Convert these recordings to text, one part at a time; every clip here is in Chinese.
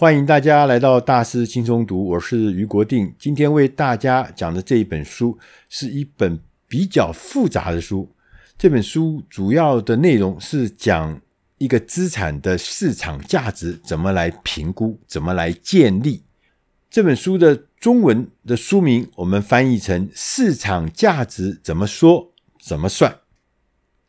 欢迎大家来到大师轻松读，我是余国定。今天为大家讲的这一本书是一本比较复杂的书。这本书主要的内容是讲一个资产的市场价值怎么来评估，怎么来建立。这本书的中文的书名我们翻译成“市场价值怎么说，怎么算”。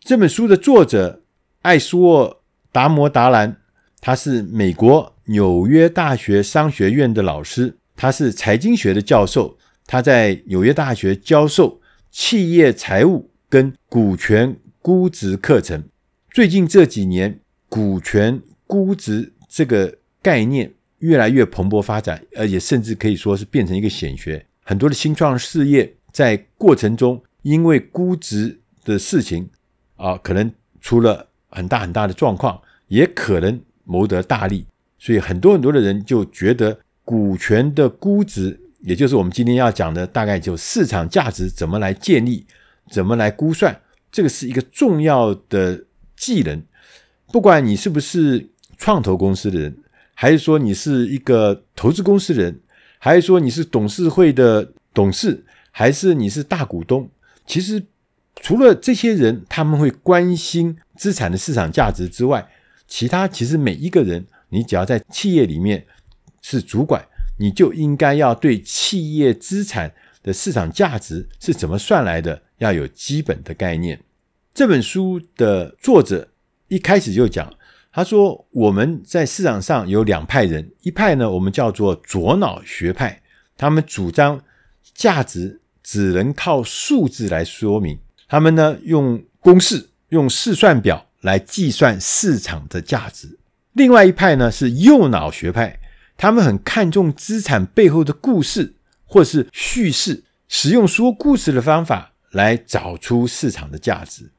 这本书的作者艾苏沃达摩达兰，他是美国。纽约大学商学院的老师，他是财经学的教授。他在纽约大学教授企业财务跟股权估值课程。最近这几年，股权估值这个概念越来越蓬勃发展，而且甚至可以说是变成一个显学。很多的新创事业在过程中，因为估值的事情啊，可能出了很大很大的状况，也可能谋得大利。所以很多很多的人就觉得股权的估值，也就是我们今天要讲的，大概就市场价值怎么来建立，怎么来估算，这个是一个重要的技能。不管你是不是创投公司的人，还是说你是一个投资公司的人，还是说你是董事会的董事，还是你是大股东，其实除了这些人他们会关心资产的市场价值之外，其他其实每一个人。你只要在企业里面是主管，你就应该要对企业资产的市场价值是怎么算来的，要有基本的概念。这本书的作者一开始就讲，他说我们在市场上有两派人，一派呢我们叫做左脑学派，他们主张价值只能靠数字来说明，他们呢用公式、用试算表来计算市场的价值。另外一派呢是右脑学派，他们很看重资产背后的故事或是叙事，使用说故事的方法来找出市场的价值。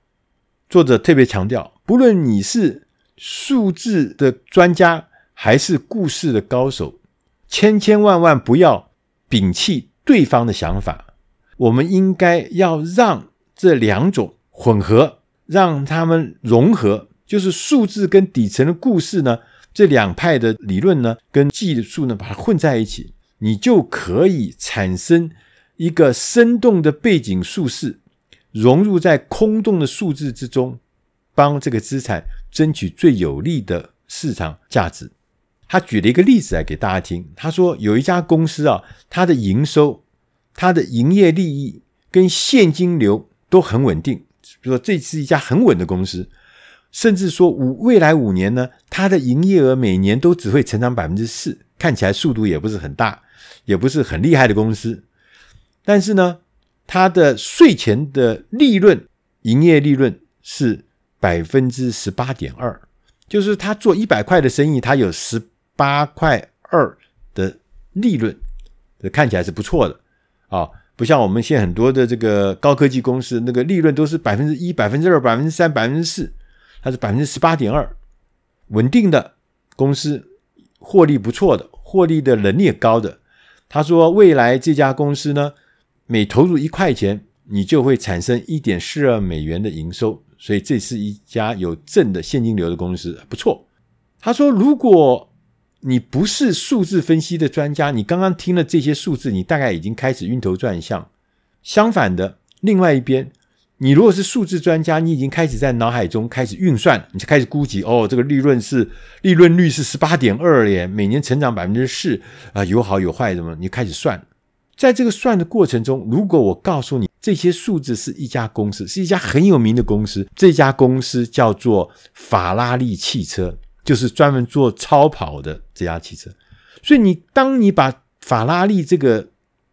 作者特别强调，不论你是数字的专家还是故事的高手，千千万万不要摒弃对方的想法。我们应该要让这两种混合，让他们融合。就是数字跟底层的故事呢，这两派的理论呢，跟技术呢，把它混在一起，你就可以产生一个生动的背景叙事，融入在空洞的数字之中，帮这个资产争取最有利的市场价值。他举了一个例子来给大家听，他说有一家公司啊，它的营收、它的营业利益跟现金流都很稳定，比如说这是一家很稳的公司。甚至说五未来五年呢，它的营业额每年都只会成长百分之四，看起来速度也不是很大，也不是很厉害的公司。但是呢，它的税前的利润，营业利润是百分之十八点二，就是他做一百块的生意，他有十八块二的利润，看起来是不错的啊，不像我们现在很多的这个高科技公司，那个利润都是百分之一、百分之二、百分之三、百分之四。它是百分之十八点二，稳定的公司，获利不错的，获利的能力也高的。他说，未来这家公司呢，每投入一块钱，你就会产生一点四二美元的营收，所以这是一家有正的现金流的公司，不错。他说，如果你不是数字分析的专家，你刚刚听了这些数字，你大概已经开始晕头转向。相反的，另外一边。你如果是数字专家，你已经开始在脑海中开始运算，你就开始估计哦，这个利润是利润率是十八点二耶，每年成长百分之四啊，有好有坏什么？你开始算，在这个算的过程中，如果我告诉你这些数字是一家公司，是一家很有名的公司，这家公司叫做法拉利汽车，就是专门做超跑的这家汽车。所以你当你把法拉利这个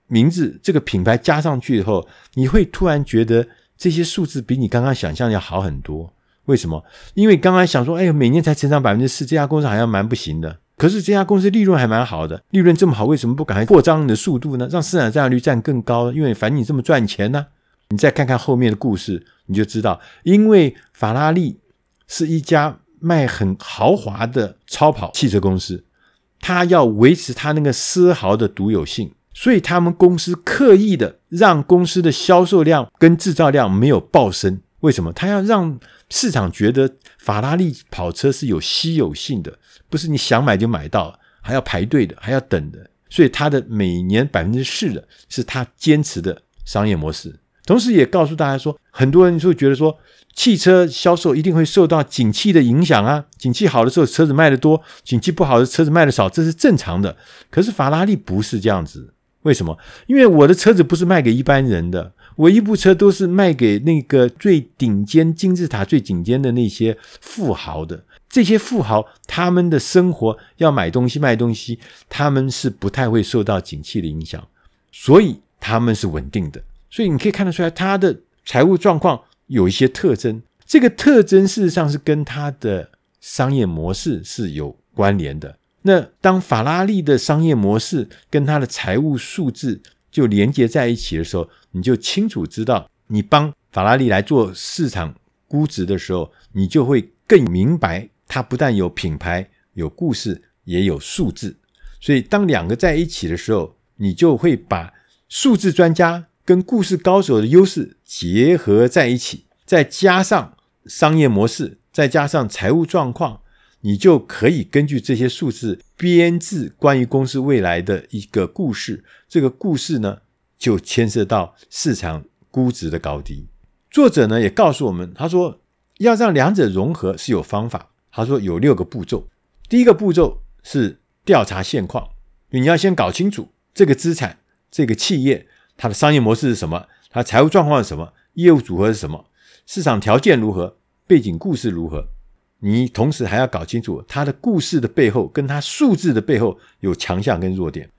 名字、这个品牌加上去以后，你会突然觉得。这些数字比你刚刚想象要好很多，为什么？因为刚刚想说，哎，每年才成长百分之四，这家公司好像蛮不行的。可是这家公司利润还蛮好的，利润这么好，为什么不赶快扩张你的速度呢？让市场占有率占更高？因为反正你这么赚钱呢。你再看看后面的故事，你就知道，因为法拉利是一家卖很豪华的超跑汽车公司，它要维持它那个丝毫的独有性。所以他们公司刻意的让公司的销售量跟制造量没有暴升，为什么？他要让市场觉得法拉利跑车是有稀有性的，不是你想买就买到。还要排队的，还要等的。所以他的每年百分之四的是他坚持的商业模式。同时也告诉大家说，很多人就会觉得说，汽车销售一定会受到景气的影响啊，景气好的时候车子卖得多，景气不好的车子卖得少，这是正常的。可是法拉利不是这样子，为什么？因为我的车子不是卖给一般人的，我一部车都是卖给那个最顶尖金字塔最顶尖的那些富豪的。这些富豪他们的生活要买东西卖东西，他们是不太会受到景气的影响，所以他们是稳定的。所以你可以看得出来，他的财务状况有一些特征。这个特征事实上是跟他的商业模式是有关联的。那当法拉利的商业模式跟它的财务数字就连接在一起的时候，你就清楚知道，你帮法拉利来做市场估值的时候，你就会更明白，它不但有品牌、有故事，也有数字。所以当两个在一起的时候，你就会把数字专家跟故事高手的优势结合在一起，再加上商业模式，再加上财务状况，你就可以根据这些数字编制关于公司未来的一个故事。这个故事呢，就牵涉到市场估值的高低。作者呢也告诉我们，他说要让两者融合是有方法。他说有六个步骤。第一个步骤是调查现况，你要先搞清楚这个资产、这个企业它的商业模式是什么，它财务状况是什么，业务组合是什么。市场条件如何？背景故事如何？你同时还要搞清楚它的故事的背后，跟它数字的背后有强项跟弱点。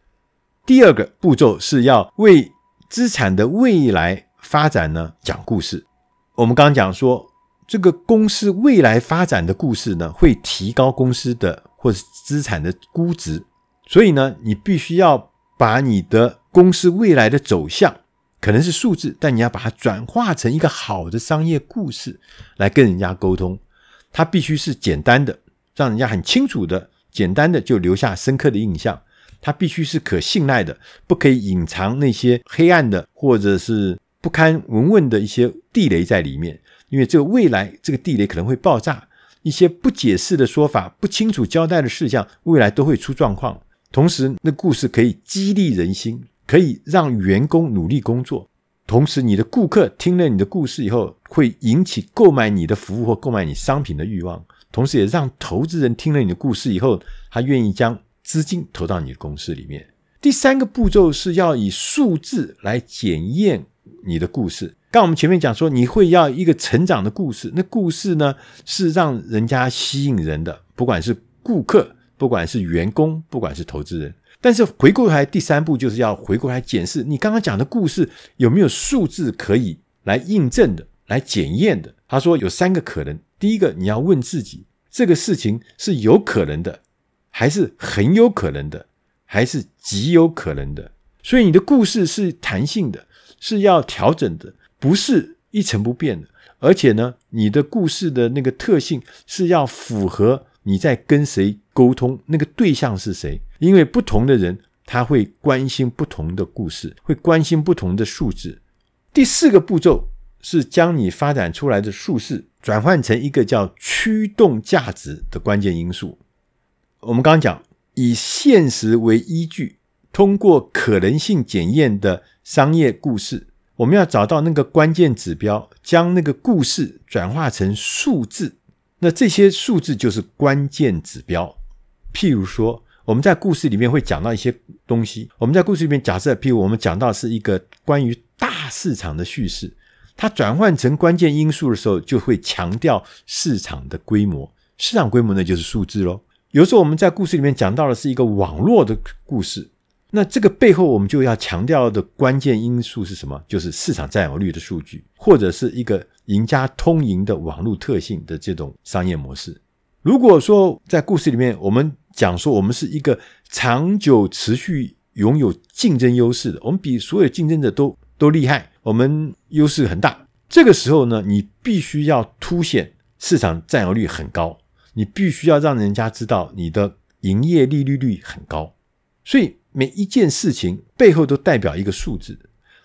第二个步骤是要为资产的未来发展呢讲故事。我们刚刚讲说，这个公司未来发展的故事呢，会提高公司的或是资产的估值。所以呢，你必须要把你的公司未来的走向。可能是数字，但你要把它转化成一个好的商业故事来跟人家沟通。它必须是简单的，让人家很清楚的，简单的就留下深刻的印象。它必须是可信赖的，不可以隐藏那些黑暗的或者是不堪闻问的一些地雷在里面。因为这个未来这个地雷可能会爆炸，一些不解释的说法、不清楚交代的事项，未来都会出状况。同时，那故事可以激励人心。可以让员工努力工作，同时你的顾客听了你的故事以后，会引起购买你的服务或购买你商品的欲望，同时也让投资人听了你的故事以后，他愿意将资金投到你的公司里面。第三个步骤是要以数字来检验你的故事。刚我们前面讲说，你会要一个成长的故事，那故事呢是让人家吸引人的，不管是顾客，不管是员工，不管是投资人。但是回过来，第三步就是要回过来检视你刚刚讲的故事有没有数字可以来印证的、来检验的。他说有三个可能：第一个，你要问自己，这个事情是有可能的，还是很有可能的，还是极有可能的？所以你的故事是弹性的，是要调整的，不是一成不变的。而且呢，你的故事的那个特性是要符合你在跟谁沟通，那个对象是谁。因为不同的人，他会关心不同的故事，会关心不同的数字。第四个步骤是将你发展出来的数字转换成一个叫驱动价值的关键因素。我们刚刚讲，以现实为依据，通过可能性检验的商业故事，我们要找到那个关键指标，将那个故事转化成数字。那这些数字就是关键指标，譬如说。我们在故事里面会讲到一些东西。我们在故事里面假设，譬如我们讲到是一个关于大市场的叙事，它转换成关键因素的时候，就会强调市场的规模。市场规模呢，就是数字喽。有时候我们在故事里面讲到的是一个网络的故事，那这个背后我们就要强调的关键因素是什么？就是市场占有率的数据，或者是一个赢家通赢的网络特性的这种商业模式。如果说在故事里面我们讲说我们是一个长久持续拥有竞争优势的，我们比所有竞争者都都厉害，我们优势很大。这个时候呢，你必须要凸显市场占有率很高，你必须要让人家知道你的营业利率率很高。所以每一件事情背后都代表一个数字，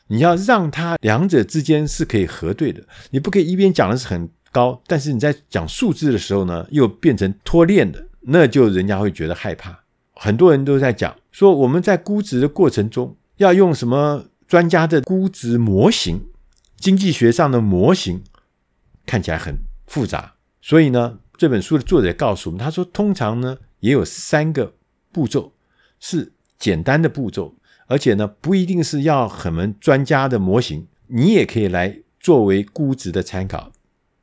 你要让它两者之间是可以核对的，你不可以一边讲的是很高，但是你在讲数字的时候呢，又变成脱链的。那就人家会觉得害怕，很多人都在讲说，我们在估值的过程中要用什么专家的估值模型、经济学上的模型，看起来很复杂。所以呢，这本书的作者告诉我们，他说，通常呢也有三个步骤是简单的步骤，而且呢不一定是要很门专家的模型，你也可以来作为估值的参考。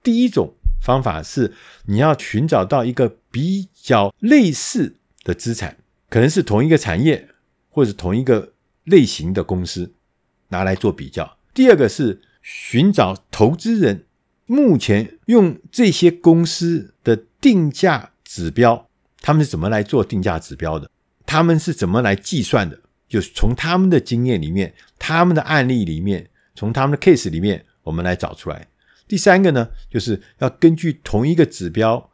第一种方法是你要寻找到一个比较类似的资产，可能是同一个产业或者同一个类型的公司，拿来做比较。第二个是寻找投资人。目前用这些公司的定价指标，他们是怎么来做定价指标的？他们是怎么来计算的？就是从他们的经验里面、他们的案例里面、从他们的 case 里面，我们来找出来。第三个呢，就是要根据同一个指标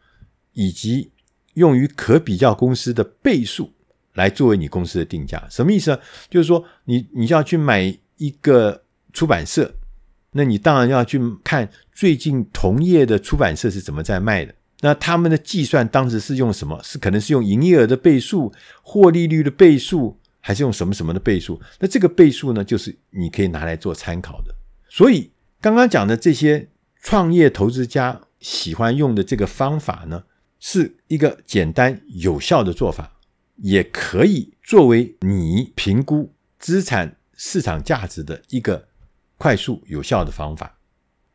以及用于可比较公司的倍数来作为你公司的定价。什么意思呢？就是说你你要去买一个出版社。那你当然要去看最近同业的出版社是怎么在卖的。那他们的计算当时是用什么？是可能是用营业额的倍数、获利率的倍数，还是用什么什么的倍数？那这个倍数呢，就是你可以拿来做参考的。所以刚刚讲的这些创业投资家喜欢用的这个方法呢，是一个简单有效的做法，也可以作为你评估资产市场价值的一个。快速有效的方法。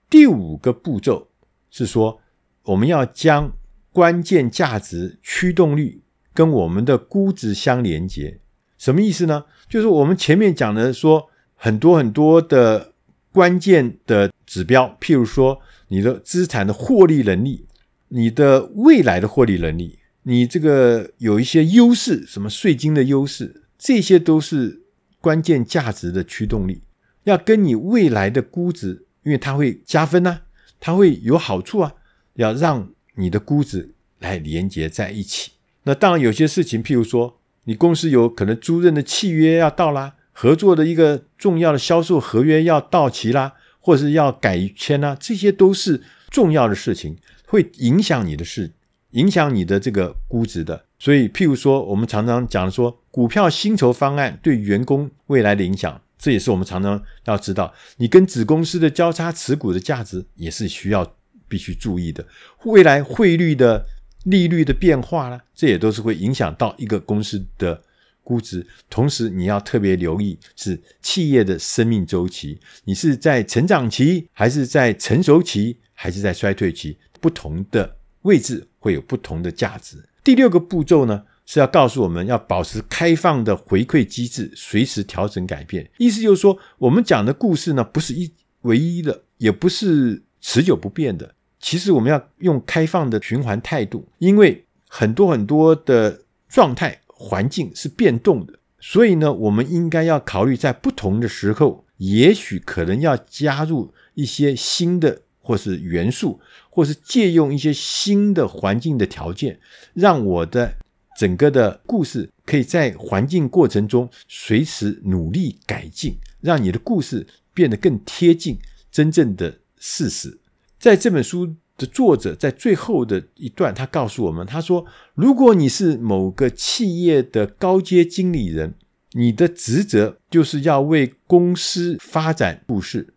第五个步骤是说，我们要将关键价值驱动率跟我们的估值相连接。什么意思呢？就是我们前面讲的说，很多很多的关键的指标，譬如说你的资产的获利能力，你的未来的获利能力，你这个有一些优势，什么税金的优势，这些都是关键价值的驱动力。要跟你未来的估值，因为它会加分啊，它会有好处啊，要让你的估值来连接在一起。那当然有些事情，譬如说你公司有可能租赁的契约要到啦，合作的一个重要的销售合约要到期啦，或是要改签啦，这些都是重要的事情，会影响你的事，影响你的这个估值的。所以譬如说，我们常常讲说，股票薪酬方案对员工未来的影响。这也是我们常常要知道，你跟子公司的交叉持股的价值也是需要必须注意的。未来汇率的利率的变化呢，这也都是会影响到一个公司的估值。同时，你要特别留意是企业的生命周期，你是在成长期，还是在成熟期，还是在衰退期？不同的位置会有不同的价值。第六个步骤呢，是要告诉我们要保持开放的回馈机制，随时调整改变。意思就是说，我们讲的故事呢，不是一唯一的，也不是持久不变的。其实我们要用开放的循环态度，因为很多很多的状态环境是变动的，所以呢，我们应该要考虑在不同的时候，也许可能要加入一些新的或是元素，或是借用一些新的环境的条件，让我的。整个的故事可以在环境过程中随时努力改进，让你的故事变得更贴近真正的事实。在这本书的作者在最后的一段，他告诉我们：“他说，如果你是某个企业的高阶经理人，你的职责就是要为公司发展故事，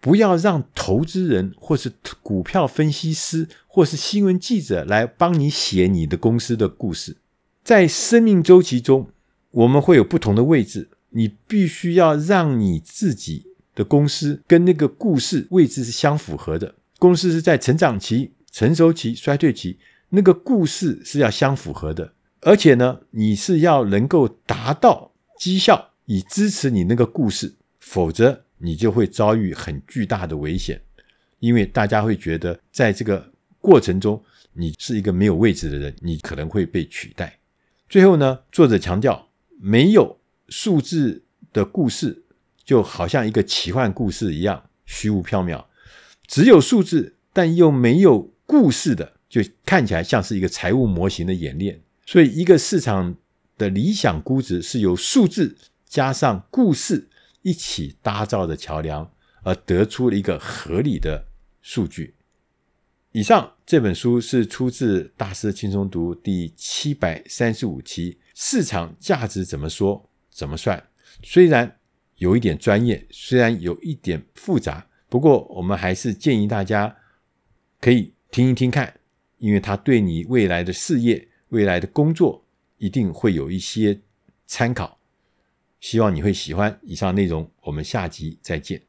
不要让投资人或是股票分析师或是新闻记者来帮你写你的公司的故事。”在生命周期中，我们会有不同的位置。你必须要让你自己的公司跟那个故事位置是相符合的。公司是在成长期、成熟期、衰退期，那个故事是要相符合的。而且呢，你是要能够达到绩效，以支持你那个故事，否则你就会遭遇很巨大的危险。因为大家会觉得，在这个过程中，你是一个没有位置的人，你可能会被取代。最后呢，作者强调，没有数字的故事就好像一个奇幻故事一样虚无缥缈；只有数字但又没有故事的，就看起来像是一个财务模型的演练。所以，一个市场的理想估值是由数字加上故事一起搭造的桥梁，而得出了一个合理的数据。以上这本书是出自《大师轻松读》第七百三十五期，市场价值怎么说怎么算。虽然有一点专业，虽然有一点复杂，不过我们还是建议大家可以听一听看，因为它对你未来的事业、未来的工作一定会有一些参考。希望你会喜欢以上内容，我们下集再见。